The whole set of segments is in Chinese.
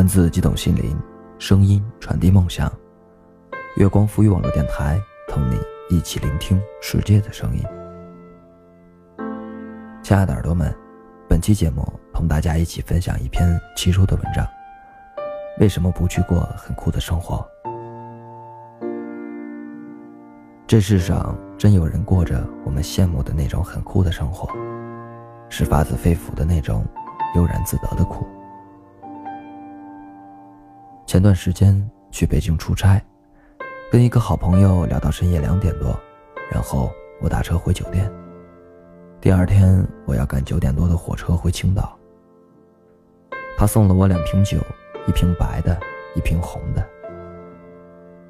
文字激动心灵，声音传递梦想。月光浮语网络电台，同你一起聆听世界的声音。亲爱的耳朵们，本期节目同大家一起分享一篇七叔的文章。为什么不去过很酷的生活？这世上真有人过着我们羡慕的那种很酷的生活，是发自肺腑的那种悠然自得的酷。前段时间去北京出差，跟一个好朋友聊到深夜两点多，然后我打车回酒店。第二天我要赶九点多的火车回青岛。他送了我两瓶酒，一瓶白的，一瓶红的。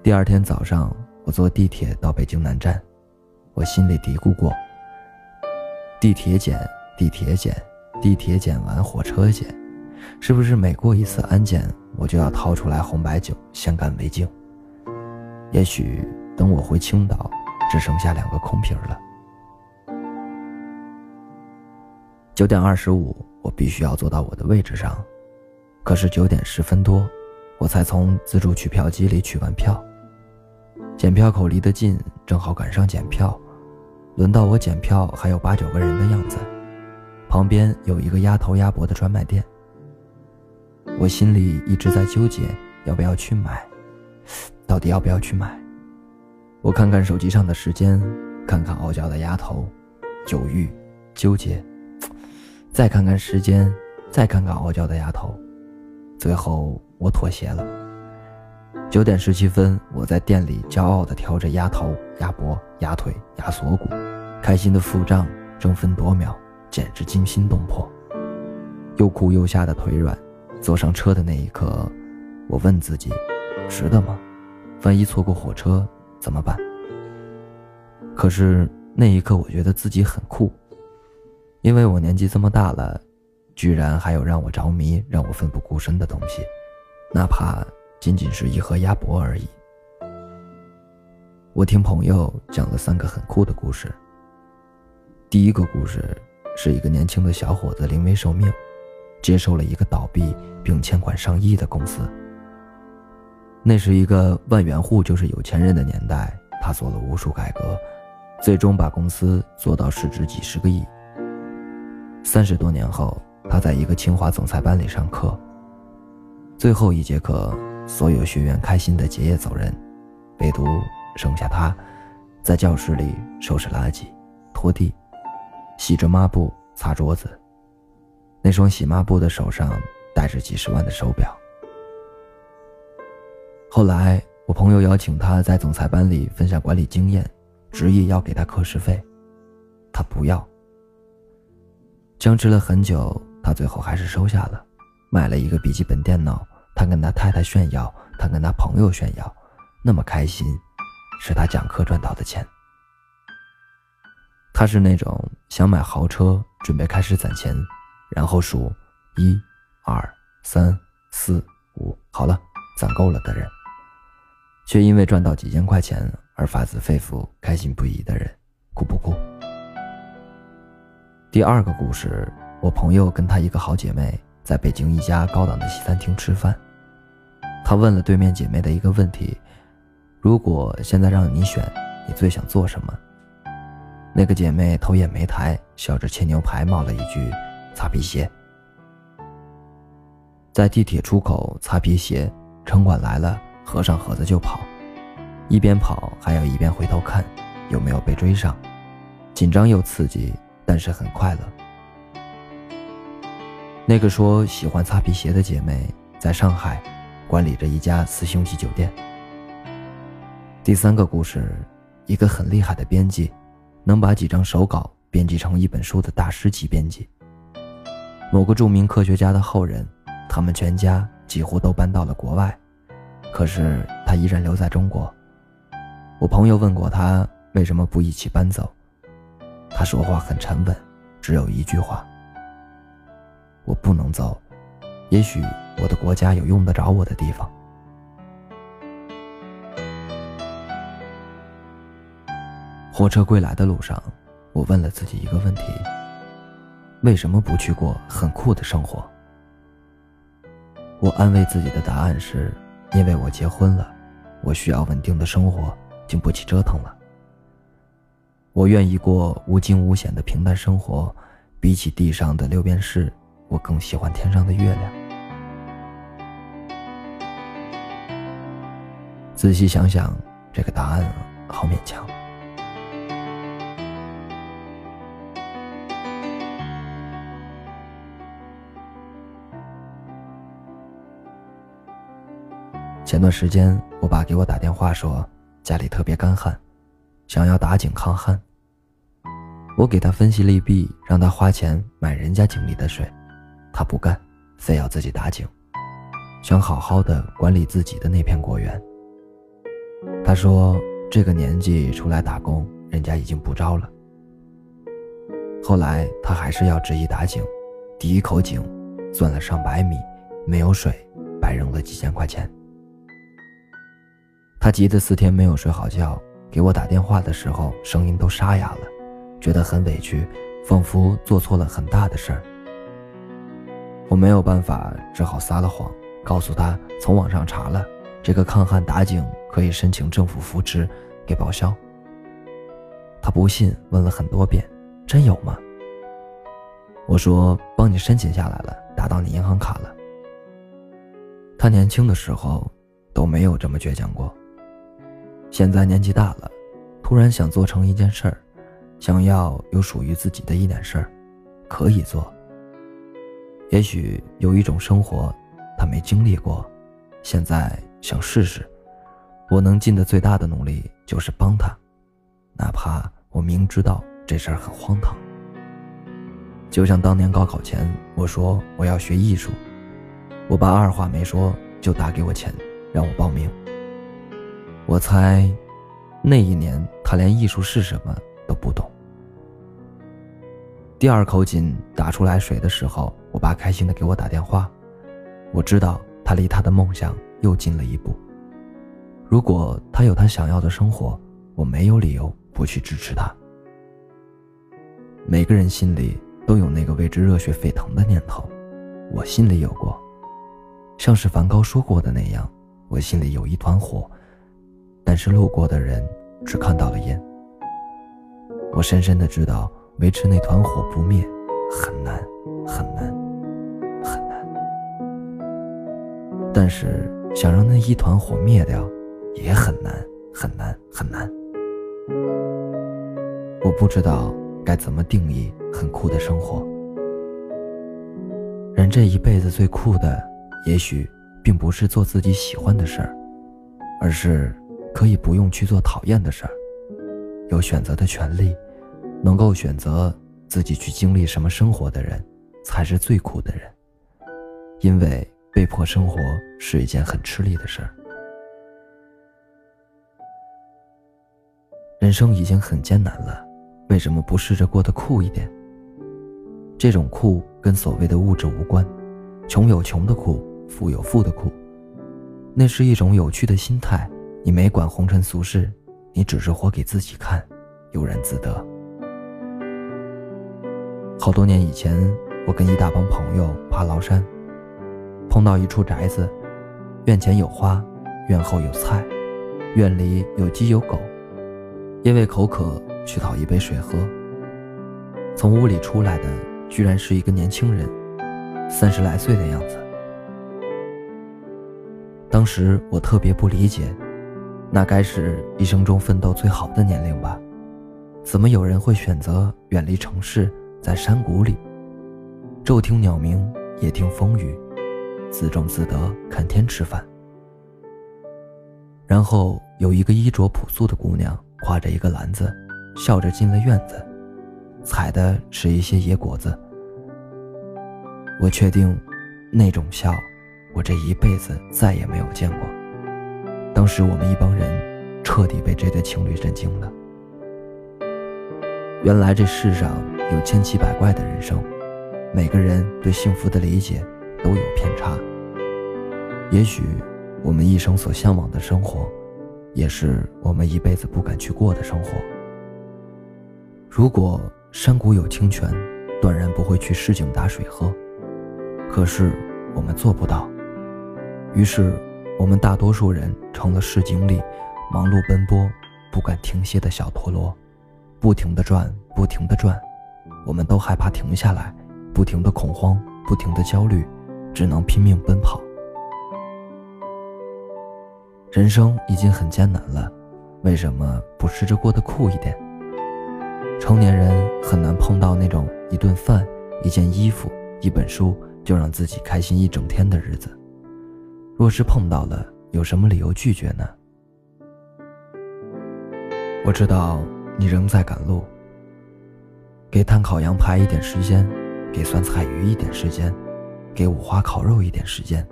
第二天早上。我坐地铁到北京南站，我心里嘀咕过：地铁检，地铁检，地铁检完火车检，是不是每过一次安检，我就要掏出来红白酒先干为敬？也许等我回青岛，只剩下两个空瓶了。九点二十五，我必须要坐到我的位置上，可是九点十分多，我才从自助取票机里取完票。检票口离得近，正好赶上检票。轮到我检票，还有八九个人的样子。旁边有一个鸭头鸭脖的专卖店。我心里一直在纠结，要不要去买？到底要不要去买？我看看手机上的时间，看看傲娇的鸭头，犹豫，纠结。再看看时间，再看看傲娇的鸭头，最后我妥协了。九点十七分，我在店里骄傲地挑着鸭头、鸭脖、鸭腿、鸭锁骨，开心的付账，争分夺秒，简直惊心动魄。又哭又吓的腿软，坐上车的那一刻，我问自己：值得吗？万一错过火车怎么办？可是那一刻，我觉得自己很酷，因为我年纪这么大了，居然还有让我着迷、让我奋不顾身的东西，哪怕……仅仅是一盒鸭脖而已。我听朋友讲了三个很酷的故事。第一个故事是一个年轻的小伙子临危受命，接受了一个倒闭并欠款上亿的公司。那是一个万元户就是有钱人的年代，他做了无数改革，最终把公司做到市值几十个亿。三十多年后，他在一个清华总裁班里上课，最后一节课。所有学员开心的结业走人，唯独剩下他，在教室里收拾垃圾、拖地、洗着抹布、擦桌子。那双洗抹布的手上戴着几十万的手表。后来，我朋友邀请他在总裁班里分享管理经验，执意要给他课时费，他不要。僵持了很久，他最后还是收下了，买了一个笔记本电脑。他跟他太太炫耀，他跟他朋友炫耀，那么开心，是他讲课赚到的钱。他是那种想买豪车，准备开始攒钱，然后数一、二、三、四、五，好了，攒够了的人，却因为赚到几千块钱而发自肺腑开心不已的人，哭不哭？第二个故事，我朋友跟她一个好姐妹在北京一家高档的西餐厅吃饭。她问了对面姐妹的一个问题：“如果现在让你选，你最想做什么？”那个姐妹头也没抬，笑着切牛排，冒了一句：“擦皮鞋。”在地铁出口擦皮鞋，城管来了，合上盒子就跑，一边跑还要一边回头看有没有被追上，紧张又刺激，但是很快乐。那个说喜欢擦皮鞋的姐妹在上海。管理着一家四星级酒店。第三个故事，一个很厉害的编辑，能把几张手稿编辑成一本书的大师级编辑。某个著名科学家的后人，他们全家几乎都搬到了国外，可是他依然留在中国。我朋友问过他为什么不一起搬走，他说话很沉稳，只有一句话：我不能走。也许我的国家有用得着我的地方。火车归来的路上，我问了自己一个问题：为什么不去过很酷的生活？我安慰自己的答案是，因为我结婚了，我需要稳定的生活，经不起折腾了。我愿意过无惊无险的平淡生活，比起地上的六便士，我更喜欢天上的月亮。仔细想想，这个答案好勉强。前段时间，我爸给我打电话说家里特别干旱，想要打井抗旱。我给他分析利弊，让他花钱买人家井里的水，他不干，非要自己打井，想好好的管理自己的那片果园。他说这个年纪出来打工，人家已经不招了。后来他还是要执意打井，第一口井钻了上百米，没有水，白扔了几千块钱。他急得四天没有睡好觉，给我打电话的时候声音都沙哑了，觉得很委屈，仿佛做错了很大的事儿。我没有办法，只好撒了谎，告诉他从网上查了，这个抗旱打井可以申请政府扶持，给报销。他不信，问了很多遍，真有吗？我说帮你申请下来了，打到你银行卡了。他年轻的时候都没有这么倔强过。现在年纪大了，突然想做成一件事儿，想要有属于自己的一点事儿，可以做。也许有一种生活，他没经历过，现在想试试。我能尽的最大的努力就是帮他，哪怕我明知道这事儿很荒唐。就像当年高考前，我说我要学艺术，我爸二话没说就打给我钱，让我报名。我猜，那一年他连艺术是什么都不懂。第二口井打出来水的时候，我爸开心的给我打电话。我知道他离他的梦想又近了一步。如果他有他想要的生活，我没有理由不去支持他。每个人心里都有那个为之热血沸腾的念头，我心里有过。像是梵高说过的那样，我心里有一团火。但是路过的人只看到了烟。我深深的知道，维持那团火不灭很难，很难，很难。但是想让那一团火灭掉，也很难，很难，很难。我不知道该怎么定义很酷的生活。人这一辈子最酷的，也许并不是做自己喜欢的事儿，而是。可以不用去做讨厌的事儿，有选择的权利，能够选择自己去经历什么生活的人，才是最苦的人。因为被迫生活是一件很吃力的事儿。人生已经很艰难了，为什么不试着过得酷一点？这种酷跟所谓的物质无关，穷有穷的酷，富有富的酷，那是一种有趣的心态。你没管红尘俗世，你只是活给自己看，悠然自得。好多年以前，我跟一大帮朋友爬崂山，碰到一处宅子，院前有花，院后有菜，院里有鸡有狗。因为口渴，去讨一杯水喝。从屋里出来的，居然是一个年轻人，三十来岁的样子。当时我特别不理解。那该是一生中奋斗最好的年龄吧？怎么有人会选择远离城市，在山谷里，昼听鸟鸣，夜听风雨，自种自得，看天吃饭？然后有一个衣着朴素的姑娘，挎着一个篮子，笑着进了院子，采的是一些野果子。我确定，那种笑，我这一辈子再也没有见过。当时我们一帮人彻底被这对情侣震惊了。原来这世上有千奇百怪的人生，每个人对幸福的理解都有偏差。也许我们一生所向往的生活，也是我们一辈子不敢去过的生活。如果山谷有清泉，断然不会去市井打水喝。可是我们做不到，于是，我们大多数人成了市井里忙碌奔波、不敢停歇的小陀螺，不停地转，不停地转。我们都害怕停下来，不停的恐慌，不停的焦虑，只能拼命奔跑。人生已经很艰难了，为什么不试着过得酷一点？成年人很难碰到那种一顿饭、一件衣服、一本书就让自己开心一整天的日子。若是碰到了，有什么理由拒绝呢？我知道你仍在赶路。给碳烤羊排一点时间，给酸菜鱼一点时间，给五花烤肉一点时间，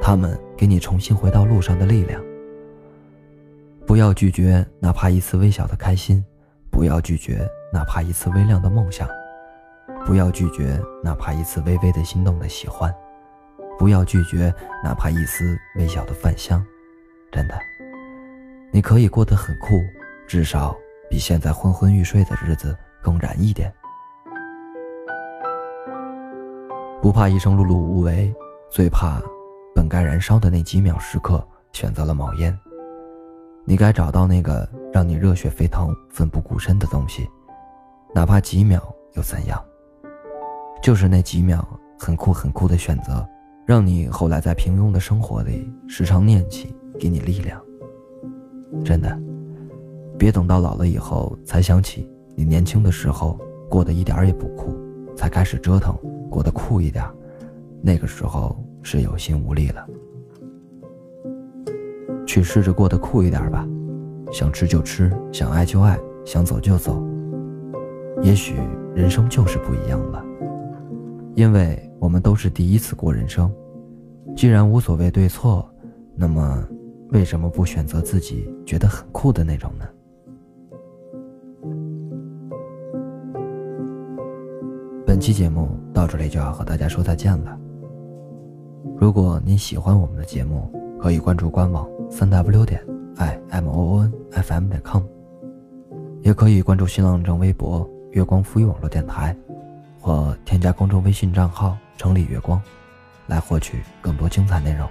他们给你重新回到路上的力量。不要拒绝哪怕一次微小的开心，不要拒绝哪怕一次微亮的梦想，不要拒绝哪怕一次微微的心动的喜欢，不要拒绝哪怕一丝微小的饭香。真的，你可以过得很酷，至少比现在昏昏欲睡的日子。更燃一点，不怕一生碌碌无为，最怕本该燃烧的那几秒时刻选择了冒烟。你该找到那个让你热血沸腾、奋不顾身的东西，哪怕几秒又怎样？就是那几秒很酷很酷的选择，让你后来在平庸的生活里时常念起，给你力量。真的，别等到老了以后才想起。你年轻的时候过得一点也不酷，才开始折腾，过得酷一点，那个时候是有心无力了。去试着过得酷一点吧，想吃就吃，想爱就爱，想走就走。也许人生就是不一样了，因为我们都是第一次过人生。既然无所谓对错，那么为什么不选择自己觉得很酷的那种呢？本期节目到这里就要和大家说再见了。如果您喜欢我们的节目，可以关注官网三 w 点 i m o n f m 点 com，也可以关注新浪微博“月光赋予网络电台”，或添加公众微信账号“城里月光”，来获取更多精彩内容。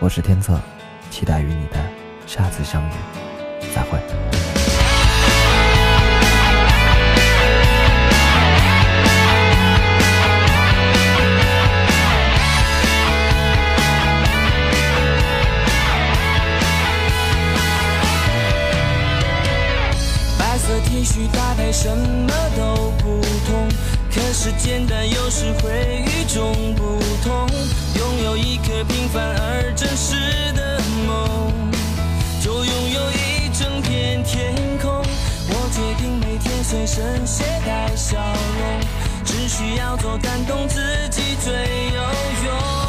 我是天策，期待与你的下次相遇，再会。平凡而真实的梦，就拥有一整片天空。我决定每天随身携带笑容，只需要做感动自己最有用。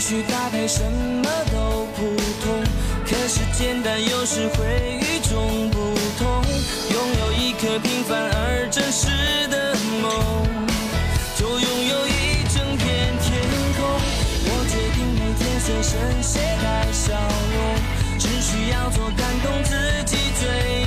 去搭配什么都不同，可是简单有时会与众不同。拥有一颗平凡而真实的梦，就拥有一整片天空。我决定每天随身携带笑容，只需要做感动自己最